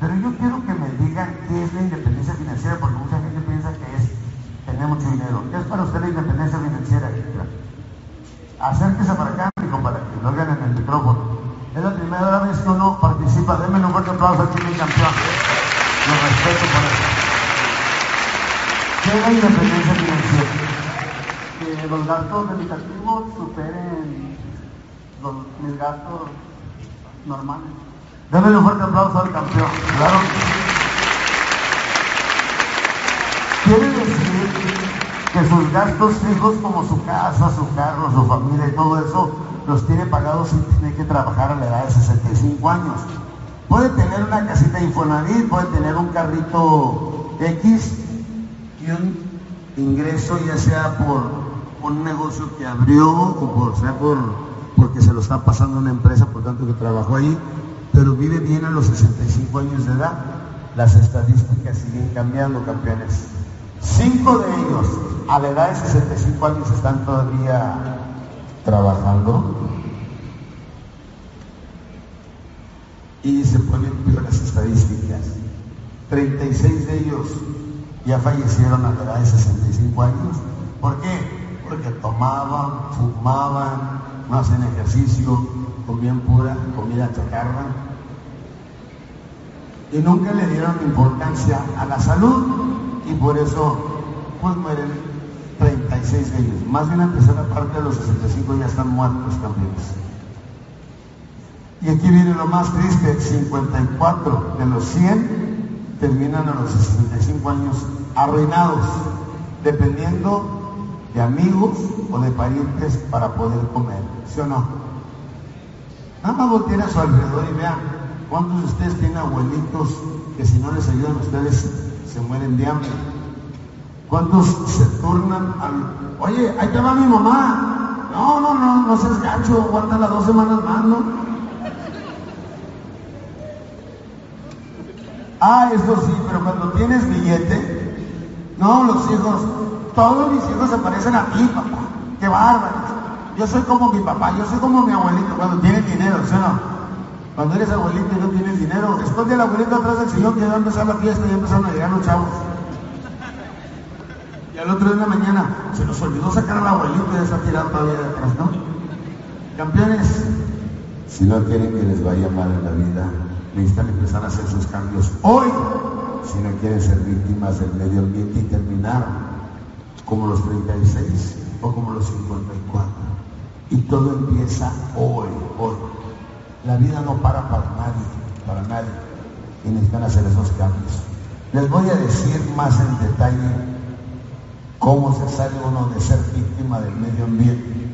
Pero yo quiero que me digan qué es la independencia financiera, porque mucha gente piensa que es tener mucho dinero. ¿Qué es para usted la independencia financiera, Acérquese para acá, hijo, para que lo oigan en el micrófono. Es la primera vez que uno participa. Denme un fuerte aplauso aquí, mi campeón. Lo respeto por eso. ¿Qué es la independencia financiera? Que los gastos limitativos superen los, mis gastos normales. Denme un fuerte aplauso al campeón. Claro. Quiere decir que sus gastos fijos como su casa, su carro, su familia y todo eso los tiene pagados sin tener que trabajar a la edad de 65 años. Puede tener una casita Infonavit, puede tener un carrito X y un ingreso ya sea por un negocio que abrió o por sea por porque se lo está pasando una empresa por tanto que trabajó ahí, pero vive bien a los 65 años de edad. Las estadísticas siguen cambiando, campeones. Cinco de ellos a la edad de 65 años están todavía trabajando y se ponen las estadísticas. 36 de ellos ya fallecieron a la edad de 65 años. ¿Por qué? Porque tomaban, fumaban, no hacen ejercicio, comían pura comida chacarra y nunca le dieron importancia a la salud y por eso pues mueren 36 de ellos. Más de una tercera parte de los 65 ya están muertos también. Y aquí viene lo más triste, 54 de los 100 terminan a los 65 años arruinados, dependiendo de amigos o de parientes para poder comer, ¿sí o no? Nada más volteen a su alrededor y vean cuántos de ustedes tienen abuelitos que si no les ayudan ustedes se mueren de hambre. ¿Cuántos se turnan al... Oye, ahí te va mi mamá. No, no, no, no seas gacho, aguanta las dos semanas más, ¿no? Ah, eso sí, pero cuando tienes billete, no, los hijos, todos mis hijos se parecen a ti, papá. Qué bárbaro. Yo soy como mi papá, yo soy como mi abuelito cuando tienen dinero, ¿sí o no? Cuando eres abuelito y no tienes dinero, esconde al abuelito atrás del sillón ya va a empezar la fiesta y ya empezaron a llegar los chavos. Y al otro día de la mañana se nos olvidó sacar al abuelito y ya está tirado todavía de atrás, ¿no? Campeones, si no quieren que les vaya mal en la vida, necesitan empezar a hacer sus cambios hoy, si no quieren ser víctimas del medio ambiente y terminar como los 36 o como los 54. Y todo empieza hoy, hoy. La vida no para para nadie, para nadie. Y necesitan hacer esos cambios. Les voy a decir más en detalle cómo se sale uno de ser víctima del medio ambiente.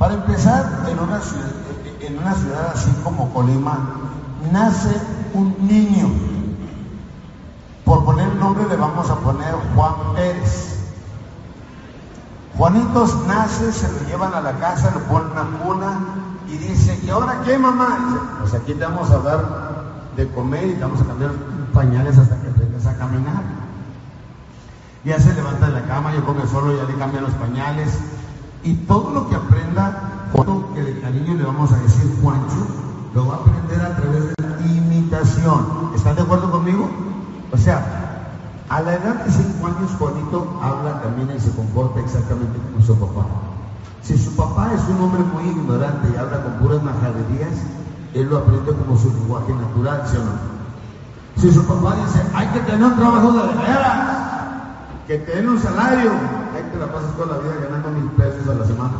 Para empezar, en una ciudad, en una ciudad así como Colima, nace un niño. Por poner nombre le vamos a poner Juan Pérez. Juanitos nace, se lo llevan a la casa, lo ponen en una cuna y dice, ¿y ahora qué mamá? Dice, pues aquí te vamos a dar de comer y te vamos a cambiar pañales hasta que aprendas a caminar. Ya se levanta de la cama, ya come solo, ya le cambian los pañales. Y todo lo que aprenda, todo que de cariño le vamos a decir Juancho, lo va a aprender a través de la imitación. ¿Están de acuerdo conmigo? O sea, a la edad de 5 años Juanito habla, camina y se comporta exactamente como su papá. Si su papá es un hombre muy ignorante y habla con puras majaderías, él lo aprende como su lenguaje natural, ¿sí o no? Si su papá dice, hay que tener un trabajo de veras, que te den un salario, ahí te la pasas toda la vida ganando mil pesos a la semana,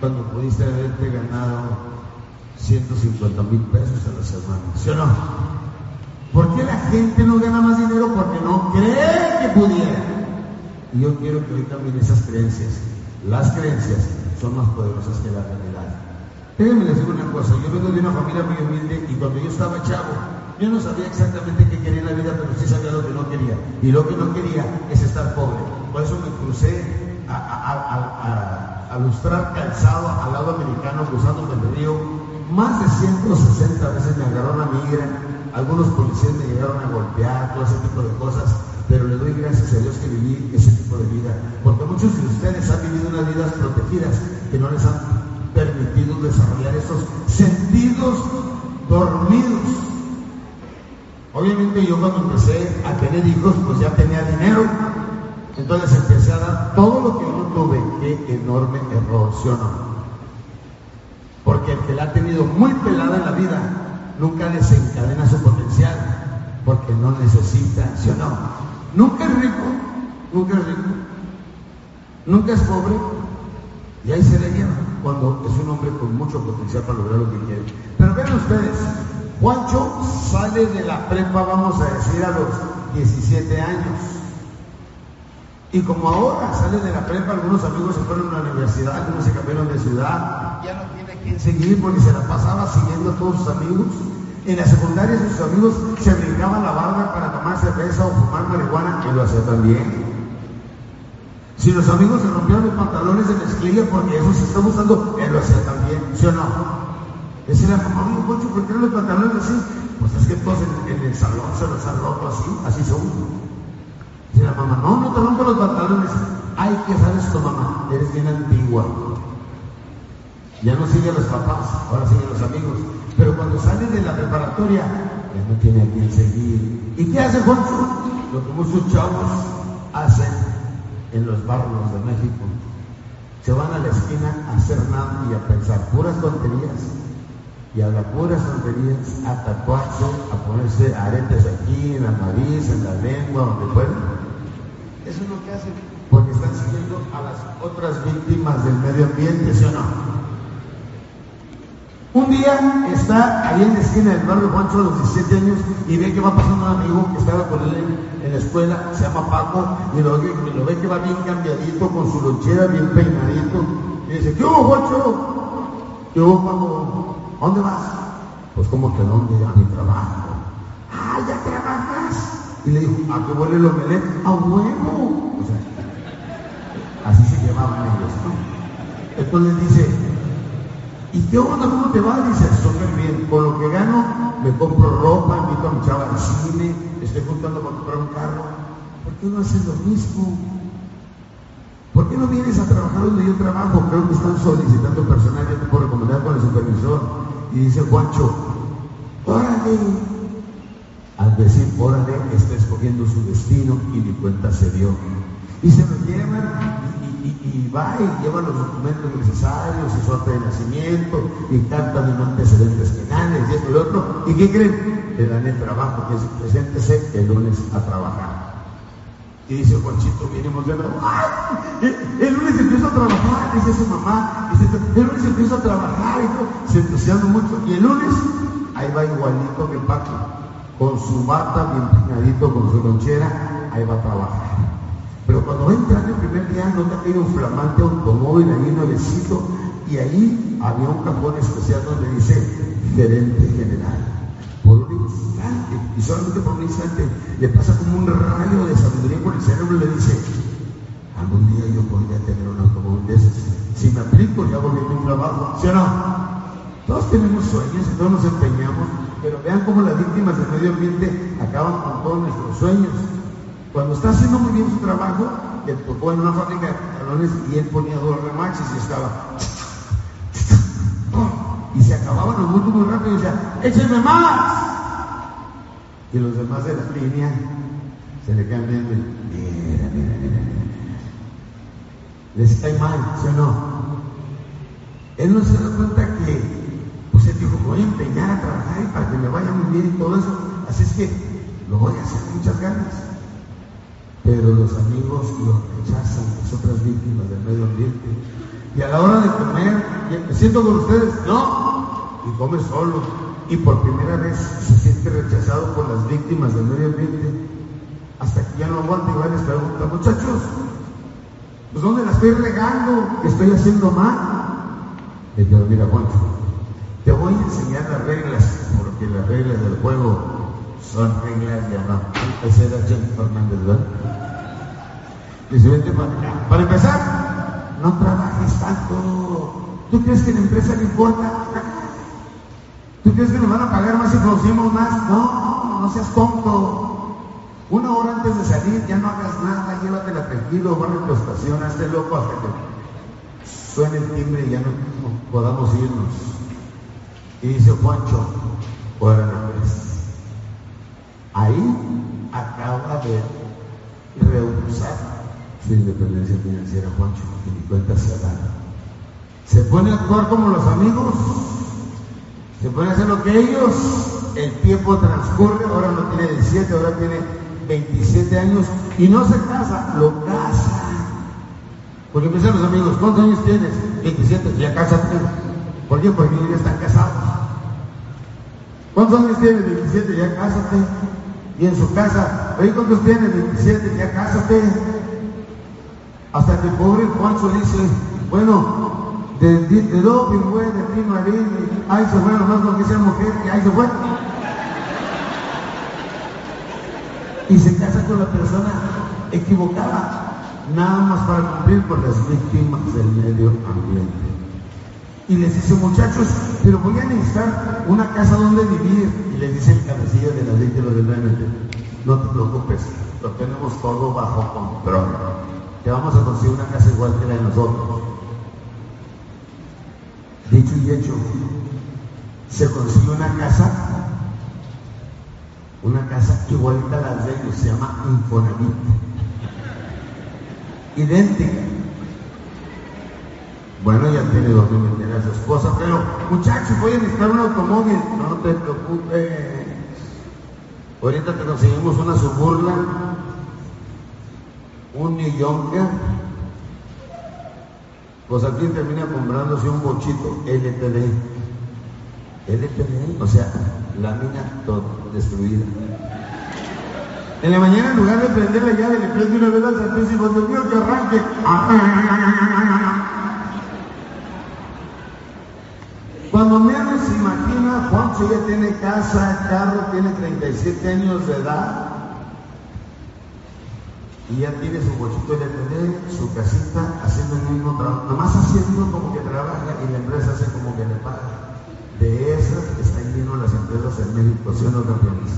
cuando pudiste haberte ganado 150 mil pesos a la semana, ¿sí o no? ¿Por qué la gente no gana más dinero? Porque no cree que pudiera. Y yo quiero que hoy cambien esas creencias. Las creencias son más poderosas que la realidad. Déjenme les digo una cosa, yo vengo de una familia muy humilde y cuando yo estaba chavo, yo no sabía exactamente qué quería en la vida, pero sí sabía lo que no quería. Y lo que no quería es estar pobre. Por eso me crucé a, a, lustrar calzado al lado americano cruzando el río. Más de 160 veces me agarró una migra algunos policías me llegaron a golpear, todo ese tipo de cosas, pero le doy gracias a Dios que viví ese tipo de vida, porque muchos de ustedes han vivido unas vidas protegidas que no les han permitido desarrollar esos sentidos dormidos. Obviamente yo cuando empecé a tener hijos, pues ya tenía dinero. Entonces empecé a dar todo lo que yo tuve. Qué enorme error, ¿sí o no? Porque el que la ha tenido muy pelada en la vida nunca desencadena su potencial, porque no necesita, ¿sí o no? Nunca es rico, nunca es rico, nunca es pobre, y ahí se le lleva cuando es un hombre con mucho potencial para lograr lo que quiere. Pero vean ustedes, Juancho sale de la prepa, vamos a decir, a los 17 años. Y como ahora sale de la prepa, algunos amigos se fueron a la universidad, algunos se cambiaron de ciudad, ya no tiene quien seguir porque se la pasaba siguiendo a todos sus amigos. En la secundaria sus amigos se brincaban la barba para tomar cerveza o fumar marihuana, él lo hacía también. Si los amigos se rompieron los pantalones de mezclilla porque eso se está usando, él lo hacía también, ¿sí o no? Decía la mamá, oye, Poncho, ¿por qué los pantalones así? Pues es que todos en, el salón se los han roto así, así son. Dice la mamá, no, no te rompo los pantalones. Ay, ¿qué sabes esto, mamá? Eres bien antigua. Ya no sigue a los papás, ahora siguen los amigos. Pero cuando sale de la preparatoria, ya no tiene a quien seguir. ¿Y qué hace Juancho? Lo que muchos chavos hacen en los barrios de México. Se van a la esquina a hacer nada y a pensar puras tonterías y a las puras tonterías, a tatuarse, a ponerse aretes aquí, en la nariz, en la lengua, donde pueden. Eso es lo que hacen, porque están siguiendo a las otras víctimas del medio ambiente, ¿sí o no? Un día está ahí en la esquina del barrio Juancho a los 17 años y ve que va pasando un amigo que estaba con él en, la escuela, se llama Paco, y lo, ve que va bien cambiadito, con su lonchera bien peinadito, y dice, ¿qué hubo Juancho? ¿Qué hubo Paco? ¿Dónde vas? Pues como que dónde, a mi trabajo. Ah, ya trabajas. Y le dijo, ¿a qué huele el omelette? A huevo. O sea, así se llamaban ellos, ¿no? Entonces dice, ¿Y qué onda? ¿Cómo te va? Dice, súper bien. Con lo que gano, me compro ropa, invito a mi chava al cine, estoy juntando para comprar un carro. ¿Por qué no haces lo mismo? ¿Por qué no vienes a trabajar donde yo trabajo? Creo que están solicitando personal, yo te puedo recomendar con el supervisor. Y dice Juancho, órale. Al decir órale, está escogiendo su destino y mi cuenta se dio. Y se lo llevan y, va y lleva los documentos necesarios, su suerte de nacimiento, y canta de antecedentes penales y esto y lo otro. ¿Y qué creen? Le dan el trabajo, que es preséntese el lunes a trabajar. Y dice Juanchito, vinimos de nuevo. El lunes empiezo a trabajar, dice su mamá. Dice, el lunes empiezo a trabajar y. Se entusiasma mucho. Y el lunes, ahí va igualito mi Paco, con su bata bien peinadito, con su lonchera, ahí va a trabajar. Pero cuando entra el primer día, no te caído un flamante automóvil ahí nuevecito y ahí había un cajón especial donde dice gerente general. Por un instante, y solamente por un instante, le pasa como un rayo de sabiduría por el cerebro y le dice, algún día yo podría tener un automóvil de esos. Si me aplico, ya volví a mi trabajo. ¿Sí o no? Todos tenemos sueños y todos nos empeñamos, pero vean cómo las víctimas del medio ambiente acaban con todos nuestros sueños. Cuando está haciendo muy bien su trabajo, le tocó en una fábrica de pantalones y él ponía dos remaches y estaba. Y se acababan los bultos muy rápido y decía, ¡écheme más! Y los demás de la línea se le quedan viendo y, mira, mira, mira, Les cae mal, ¿sí o no? Él no se da cuenta que, pues él dijo, voy a empeñar a trabajar y para que me vaya muy bien y todo eso. Así es que lo voy a hacer muchas ganas pero los amigos lo rechazan, las otras víctimas del medio ambiente. Y a la hora de comer, ¿me siento con ustedes? No, y come solo. Y por primera vez se siente rechazado por las víctimas del medio ambiente, hasta que ya no aguanta y va a les pregunta, muchachos, pues ¿dónde la estoy regando? ¿Qué estoy haciendo mal? Y yo, mira, Juancho, te voy a enseñar las reglas, porque las reglas del juego son reglas de honor. Ese era James Fernández, ¿verdad? Vente para empezar, no trabajes tanto. ¿Tú crees que la empresa le importa? ¿Tú crees que nos van a pagar más si producimos más? No, no seas tonto. Una hora antes de salir, ya no hagas nada, llévatela tranquilo, a tu estación, hazte loco hasta que suene el timbre y ya no, podamos irnos. Y dice Juancho, órale pues. Ahí acaba de rehusar su independencia financiera, Juancho, y cuenta se da. Se pone a actuar como los amigos, se pone a hacer lo que ellos, el tiempo transcurre, ahora no tiene 17, ahora tiene 27 años y no se casa, lo casa. Porque empiezan los amigos, ¿cuántos años tienes? 27, ya cásate. ¿Por qué? Porque ya están casados. ¿Cuántos años tienes? 27, ya cásate. Y en su casa, oye, ¿cuántos tienes? 27, ya cásate. Hasta que el pobre Juancho dice, bueno, de, de, de doping, güey, de pino harina, ahí se fue nomás porque sea mujer, y ahí se fue. Y se casa con la persona equivocada, nada más para cumplir con las víctimas del medio ambiente. Y les dice, muchachos, pero voy a necesitar una casa donde vivir. Y les dice el cabecilla de la de los del MT, no te preocupes, lo tenemos todo bajo control. Te vamos a conseguir una casa igual que la de nosotros. Dicho y hecho, se consiguió una casa, una casa igualita a la de ellos, se llama Infonavit. Idéntica. Bueno, ya tiene donde meter a su esposa, pero muchachos, voy a necesitar un automóvil. No te preocupes. Ahorita te conseguimos una suburla, un New Yorker. Pues aquí termina comprándose un bochito LTD. LTD, o sea, lámina toda destruida. En la mañana, en lugar de prender la llave, le prende una vez al y cuando mío que arranque menos se ya tiene casa, carro, tiene 37 años de edad y ya tiene su bochito de tener, su casita, haciendo el mismo trabajo, nomás haciendo como que trabaja y la empresa hace como que le paga. De esas están llenos las empresas en México, ¿sí o no, campeones?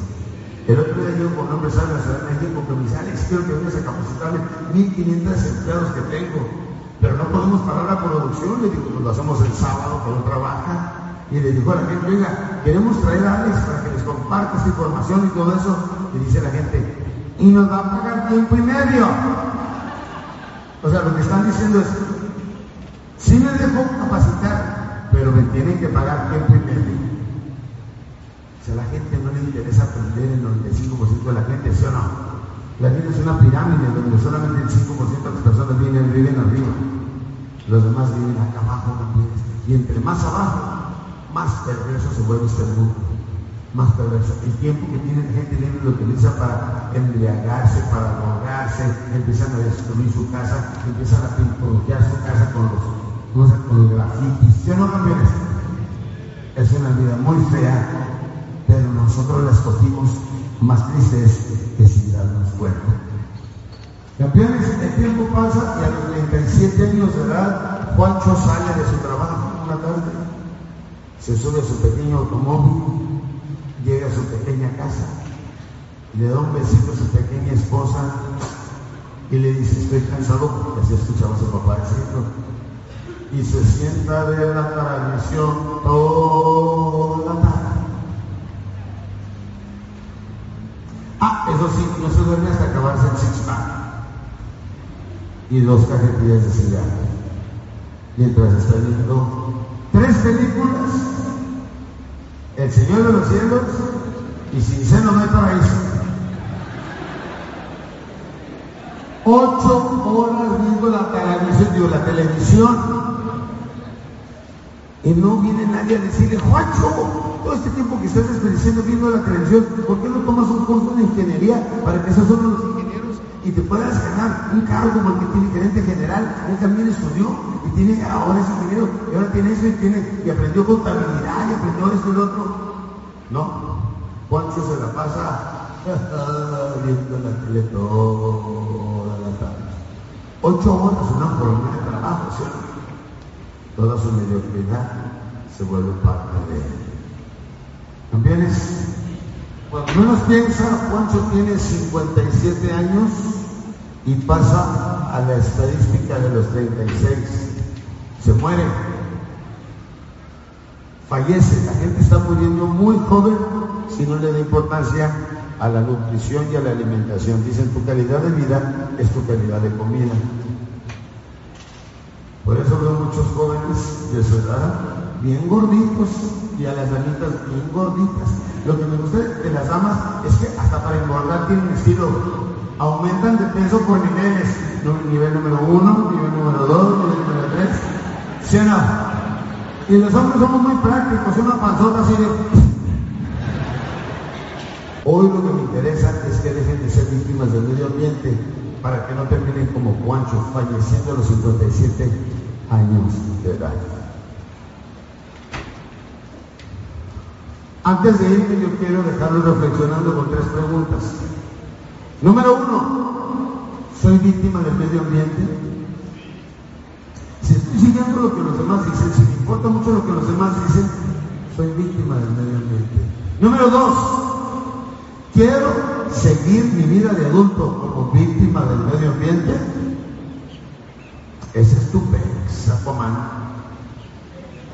El otro día yo con un empresario de la Ciudad de México que me dice, Alex, quiero que vengas a capacitarme 1.500 empleados que tengo, pero no podemos parar la producción. Le digo, pues lo hacemos el sábado cuando trabaja. Y le dijo a la gente, oiga, queremos traer a Alex para que les comparta esta información y todo eso. Y dice la gente, y nos va a pagar tiempo y medio. O sea, lo que están diciendo es, sí me dejo capacitar, pero me tienen que pagar tiempo y medio. O sea, a la gente no le interesa aprender el 95% de la gente, ¿sí o no? La vida es una pirámide donde solamente el 5% de las personas viven, viven arriba. Los demás viven acá abajo también. Y entre más abajo, más perverso se vuelve este mundo. Más perverso. El tiempo que tiene gente libre lo utiliza para embriagarse, para drogarse, empiezan a destruir su casa, empiezan a pinturrotear su casa con los, sé, con los grafitis. ¿Sí no, campeones? Es una vida muy fea, pero nosotros la escogimos más tristes que sin darnos cuenta. Campeones, el tiempo pasa y a los 37 años de edad, Juancho sale de su trabajo una tarde, se sube a su pequeño automóvil, llega a su pequeña casa, le da un besito a su pequeña esposa y le dice, estoy cansado, porque así escuchaba a su papá decirlo, y se sienta ver la transmisión toda la tarde. Ah, eso sí, no se duerme hasta acabarse el six y dos cajetillas de cigarro. Mientras está viendo tres películas, El Señor de los Cielos y Sin Seno no hay paraíso. Ocho horas viendo la televisión, la televisión. Y no viene nadie a decirle, Juancho, todo este tiempo que estás desperdiciando viendo la televisión, ¿por qué no tomas un curso de ingeniería para que esos son los y te puedas ganar un cargo como el que tiene gerente general? Él también estudió y tiene, ahora es ingeniero, y ahora tiene eso y, tiene, y aprendió contabilidad y aprendió esto y lo otro. No, Juancho se la pasa viendo la tele toda la tarde. Ocho horas, una jornada de trabajo, ¿sí? Toda su mediocridad se vuelve parte de él. ¿Campeones? Cuando menos piensa, Juancho tiene 57 años y pasa a la estadística de los 36. Se muere. Fallece. La gente está muriendo muy joven si no le da importancia a la nutrición y a la alimentación. Dicen, tu calidad de vida es tu calidad de comida. Por eso veo muchos jóvenes de su edad bien gorditos y a las damitas bien gorditas. Lo que me gusta de las damas es que hasta para engordar tienen estilo. Aumentan de peso por niveles. Nivel número uno, nivel número dos, nivel número tres. ¿Sí no? Y los hombres somos muy prácticos, una panzota así de... Hoy lo que me interesa es que dejen de ser víctimas del medio ambiente para que no terminen como Juancho, falleciendo a los 57 años de edad. Antes de irme, yo quiero dejarlo reflexionando con tres preguntas. Número uno, ¿soy víctima del medio ambiente? Si estoy siguiendo lo que los demás dicen, si me importa mucho lo que los demás dicen, soy víctima del medio ambiente. Número dos, quiero seguir mi vida de adulto como víctima del medio ambiente. Es tu pex,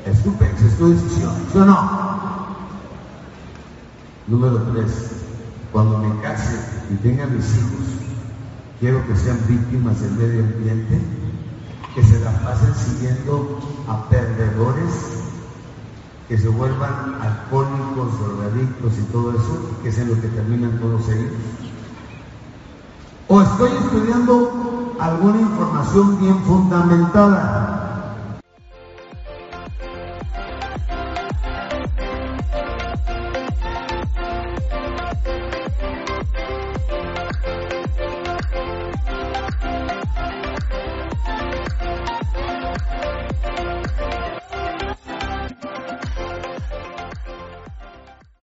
Es tu pex, es tu decisión, ¿sí o no? Número tres, cuando me case y tenga mis hijos, quiero que sean víctimas del medio ambiente, que se la pasen siguiendo a perdedores, que se vuelvan alcohólicos, drogadictos y todo eso, que es en lo que terminan todos ellos. O estoy estudiando alguna información bien fundamentada